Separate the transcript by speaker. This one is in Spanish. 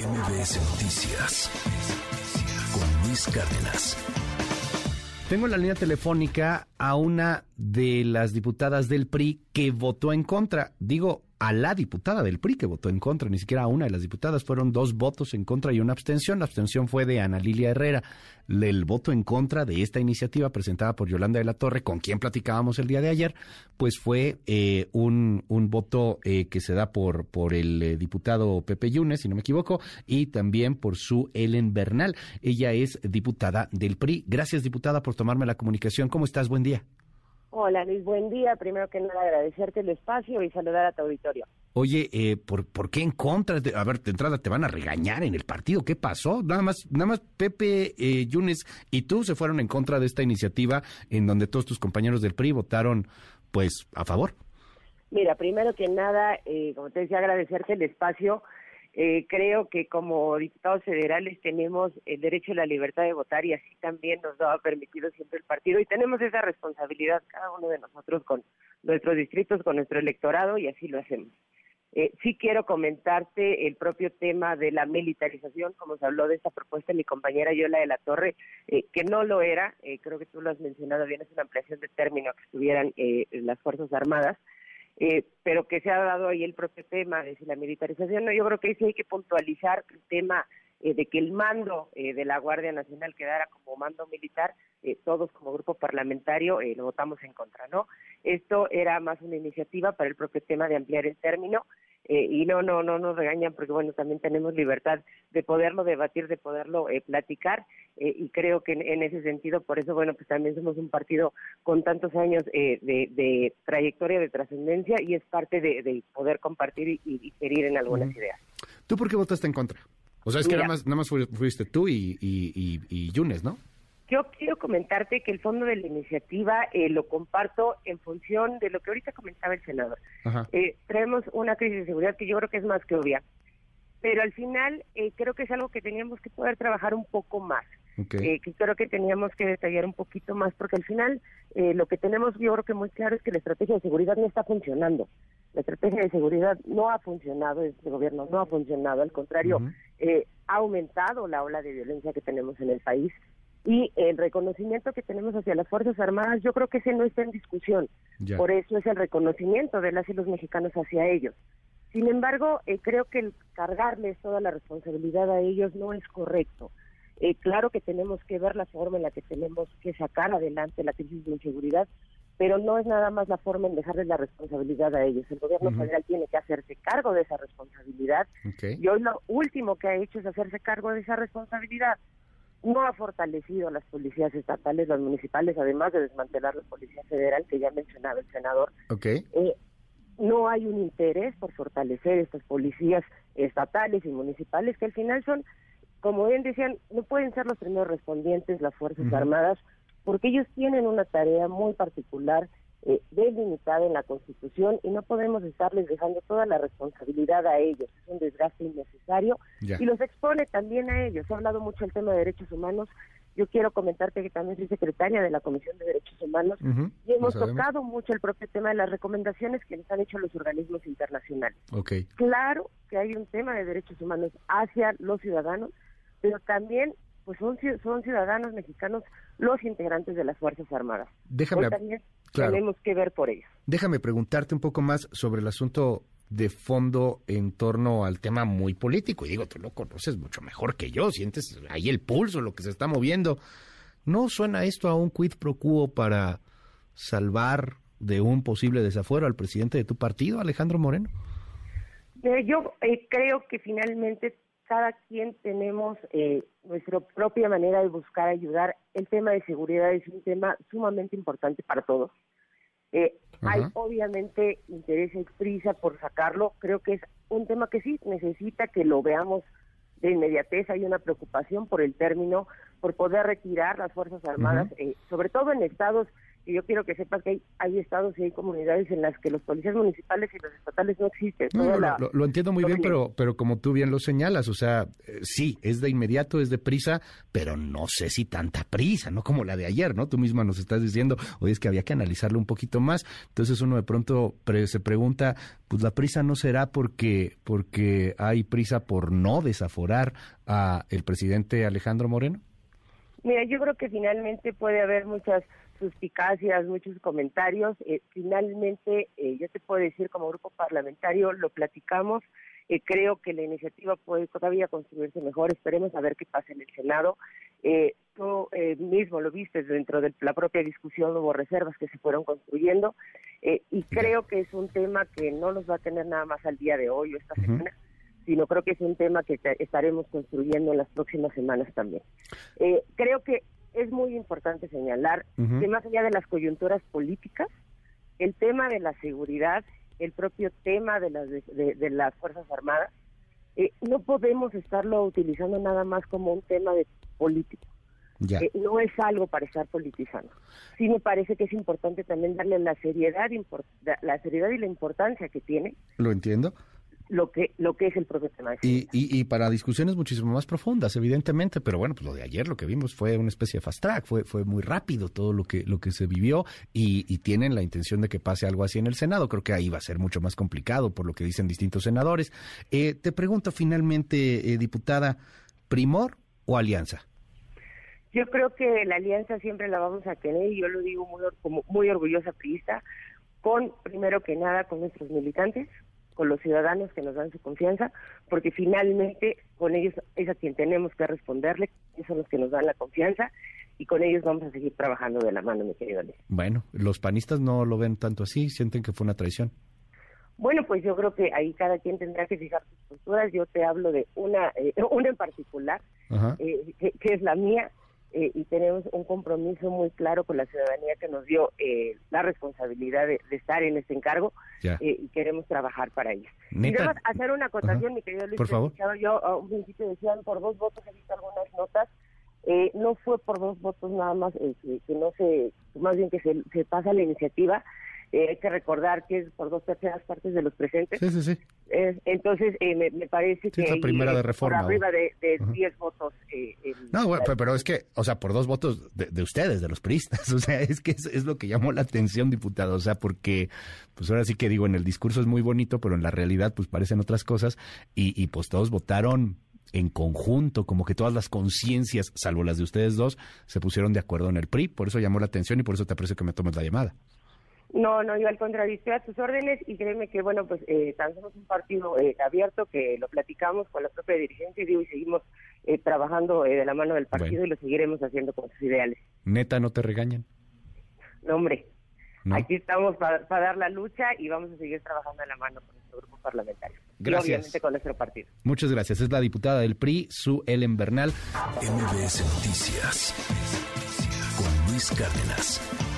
Speaker 1: MBS Noticias con Luis Cárdenas.
Speaker 2: Tengo en la línea telefónica a una de las diputadas del PRI que votó en contra. Digo, a la diputada del PRI que votó en contra, ni siquiera a una de las diputadas, fueron dos votos en contra y una abstención. La abstención fue de Ana Lilia Herrera. El voto en contra de esta iniciativa presentada por Yolanda de la Torre, con quien platicábamos el día de ayer, pues fue eh, un, un, voto eh, que se da por, por el eh, diputado Pepe Yunes, si no me equivoco, y también por su Ellen Bernal. Ella es diputada del PRI. Gracias, diputada, por tomarme la comunicación. ¿Cómo estás? Buen día.
Speaker 3: Hola Luis, buen día. Primero que nada agradecerte el espacio y saludar a tu auditorio.
Speaker 2: Oye, eh, ¿por, ¿por qué en contra? De, a ver, de entrada te van a regañar en el partido. ¿Qué pasó? Nada más, nada más Pepe eh, Yunes y tú se fueron en contra de esta iniciativa en donde todos tus compañeros del PRI votaron, pues, a favor.
Speaker 3: Mira, primero que nada, eh, como te decía, agradecerte el espacio. Eh, creo que como diputados federales tenemos el derecho a la libertad de votar y así también nos lo ha permitido siempre el partido y tenemos esa responsabilidad cada uno de nosotros con nuestros distritos, con nuestro electorado y así lo hacemos. Eh, sí quiero comentarte el propio tema de la militarización, como se habló de esta propuesta mi compañera Yola de la Torre, eh, que no lo era, eh, creo que tú lo has mencionado bien, es una ampliación de término que estuvieran eh, las Fuerzas Armadas, eh, pero que se ha dado ahí el propio tema de la militarización. No, yo creo que sí hay que puntualizar el tema eh, de que el mando eh, de la Guardia Nacional quedara como mando militar, eh, todos como grupo parlamentario eh, lo votamos en contra, ¿no? Esto era más una iniciativa para el propio tema de ampliar el término eh, y no, no, no nos regañan porque bueno, también tenemos libertad de poderlo debatir, de poderlo eh, platicar eh, y creo que en, en, ese sentido, por eso bueno, pues también somos un partido con tantos años eh, de, de, trayectoria, de trascendencia y es parte de, de poder compartir y, y, diferir en algunas uh -huh. ideas.
Speaker 2: ¿Tú por qué votaste en contra? O sea, es que nada más, nada más fuiste tú y, y, y, y Yunes, ¿no?
Speaker 3: Yo comentarte que el fondo de la iniciativa eh, lo comparto en función de lo que ahorita comentaba el senador. Eh, traemos una crisis de seguridad que yo creo que es más que obvia, pero al final eh, creo que es algo que teníamos que poder trabajar un poco más. Okay. que creo que teníamos que detallar un poquito más, porque al final lo que tenemos yo creo que muy claro es que la estrategia de seguridad no está funcionando. La estrategia de seguridad no ha funcionado, este gobierno no ha funcionado, al contrario, uh -huh. ha aumentado la ola de violencia que tenemos en el país y el reconocimiento que tenemos hacia las Fuerzas Armadas, yo creo que ese no está en discusión. Ya. Por eso es el reconocimiento de las y los mexicanos hacia ellos. Sin embargo, eh, creo que el cargarles toda la responsabilidad a ellos no es correcto. Eh, claro que tenemos que ver la forma en la que tenemos que sacar adelante la crisis de inseguridad, pero no es nada más la forma en dejarles la responsabilidad a ellos. El gobierno uh -huh. federal tiene que hacerse cargo de esa responsabilidad okay. y hoy lo último que ha hecho es hacerse cargo de esa responsabilidad no ha fortalecido las policías estatales, las municipales, además de desmantelar la policía federal, que ya mencionaba el senador.
Speaker 2: Okay.
Speaker 3: Eh, no hay un interés por fortalecer estas policías estatales y municipales, que al final son, como bien decían, no pueden ser los primeros respondientes las Fuerzas uh -huh. Armadas, porque ellos tienen una tarea muy particular eh, delimitada en la Constitución y no podemos estarles dejando toda la responsabilidad a ellos. Es un desgaste innecesario ya. y los expone también a ellos. Se ha hablado mucho del tema de derechos humanos. Yo quiero comentarte que también soy secretaria de la Comisión de Derechos Humanos uh -huh. y hemos tocado mucho el propio tema de las recomendaciones que les han hecho los organismos internacionales.
Speaker 2: Okay.
Speaker 3: Claro que hay un tema de derechos humanos hacia los ciudadanos, pero también pues son, son ciudadanos mexicanos los integrantes de las Fuerzas Armadas.
Speaker 2: Déjame,
Speaker 3: Hoy también claro. tenemos que ver por ellos.
Speaker 2: Déjame preguntarte un poco más sobre el asunto de fondo en torno al tema muy político. Y digo, tú lo conoces mucho mejor que yo, sientes ahí el pulso, lo que se está moviendo. ¿No suena esto a un quid pro quo para salvar de un posible desafuero al presidente de tu partido, Alejandro Moreno?
Speaker 3: Eh, yo eh, creo que finalmente cada quien tenemos eh, nuestra propia manera de buscar ayudar. El tema de seguridad es un tema sumamente importante para todos. Eh, hay obviamente interés y prisa por sacarlo. Creo que es un tema que sí necesita que lo veamos de inmediatez. Hay una preocupación por el término, por poder retirar las Fuerzas Armadas, uh -huh. eh, sobre todo en estados porque yo quiero que sepas que hay, hay estados y hay comunidades en las que los policías municipales y los estatales no existen.
Speaker 2: lo, entiendo muy bien, pero, pero como tú bien lo señalas, o sea, eh, sí, es de inmediato, es de prisa, pero no sé si tanta prisa, no como la de ayer, ¿no? Tú misma nos estás diciendo, oye, es que había que analizarlo un poquito más. Entonces uno de pronto se pregunta, pues la prisa no será porque, porque hay prisa por no desaforar a el presidente Alejandro Moreno.
Speaker 3: Mira, yo creo que finalmente puede haber muchas suspicacias, muchos comentarios. Eh, finalmente, eh, yo te puedo decir como grupo parlamentario, lo platicamos. Eh, creo que la iniciativa puede todavía construirse mejor. Esperemos a ver qué pasa en el Senado. tú mismo lo viste dentro de la propia discusión, hubo reservas que se fueron construyendo. y creo que es un tema que no nos va a tener nada más al día de hoy o esta semana sino creo que es un tema que estaremos construyendo en las próximas semanas también. Eh, creo que es muy importante señalar que más allá de las coyunturas políticas, el tema de la seguridad, el propio tema de las, de, las Fuerzas Armadas, eh, no podemos estarlo utilizando nada más como un tema de político. Eh, no es algo para estar politizando. Sí me parece que es importante también darle la seriedad, la seriedad y la importancia que tiene.
Speaker 2: Lo entiendo
Speaker 3: lo que lo que es el propio tema.
Speaker 2: Y, y, para discusiones muchísimo más profundas, evidentemente, pero bueno, pues lo de ayer lo que vimos fue una especie de fast track, fue fue muy rápido todo lo que lo que se vivió y, tienen la intención de que pase algo así en el Senado. Creo que ahí va a ser mucho más complicado por lo que dicen distintos senadores. Eh, te pregunto finalmente, eh, diputada, primor o alianza.
Speaker 3: Yo creo que la alianza siempre la vamos a tener y yo lo digo muy, como muy orgullosa priista, con primero que nada con nuestros militantes, con los ciudadanos que nos dan su confianza, porque finalmente con ellos es a quien tenemos que responderle, ellos son los que nos dan la confianza y con ellos vamos a seguir trabajando de la mano, mi querido Alex.
Speaker 2: Bueno, los panistas no lo ven tanto así, sienten que fue una traición.
Speaker 3: Bueno, pues yo creo que ahí cada quien tendrá que fijar sus posturas. Yo te hablo de una, eh, una en particular, eh, que, es la mía. Eh, y tenemos un compromiso muy claro con la ciudadanía que nos dio eh, la responsabilidad de, estar en este encargo eh, y queremos trabajar para ello. Y hacer una acotación, mi querido Luis.
Speaker 2: Por favor.
Speaker 3: Yo a un principio decían por dos votos, he visto algunas notas. no fue por dos votos nada más, que, no se, más bien que se, se pasa la iniciativa, eh, hay que recordar que es por dos terceras partes de los presentes.
Speaker 2: Sí, sí, sí.
Speaker 3: entonces, eh, me, parece que...
Speaker 2: Es la primera de reforma.
Speaker 3: Por arriba de 10 votos. Eh,
Speaker 2: no, pero, es que, o sea, por dos votos de, ustedes, de los priistas. O sea, es que es, lo que llamó la atención, diputado. O sea, porque, pues ahora sí que digo, en el discurso es muy bonito, pero en la realidad, pues parecen otras cosas. Y, y pues todos votaron en conjunto, como que todas las conciencias, salvo las de ustedes dos, se pusieron de acuerdo en el PRI. Por eso llamó la atención y por eso te aprecio que me tomes la llamada.
Speaker 3: No, no, yo al contrario, estoy a tus órdenes y créeme que, bueno, pues eh, somos un partido eh, abierto que lo platicamos con la propia dirigencia y, digo, y seguimos eh, trabajando eh, de la mano del partido y lo seguiremos haciendo con sus ideales.
Speaker 2: ¿Neta no te regañan?
Speaker 3: No, hombre. Aquí estamos para dar la lucha y vamos a seguir trabajando de la mano con nuestro grupo parlamentario.
Speaker 2: Gracias.
Speaker 3: Y obviamente con nuestro partido.
Speaker 2: Muchas gracias. Es la diputada del PRI, Su Ellen Bernal.
Speaker 1: MBS Noticias con Luis Cárdenas.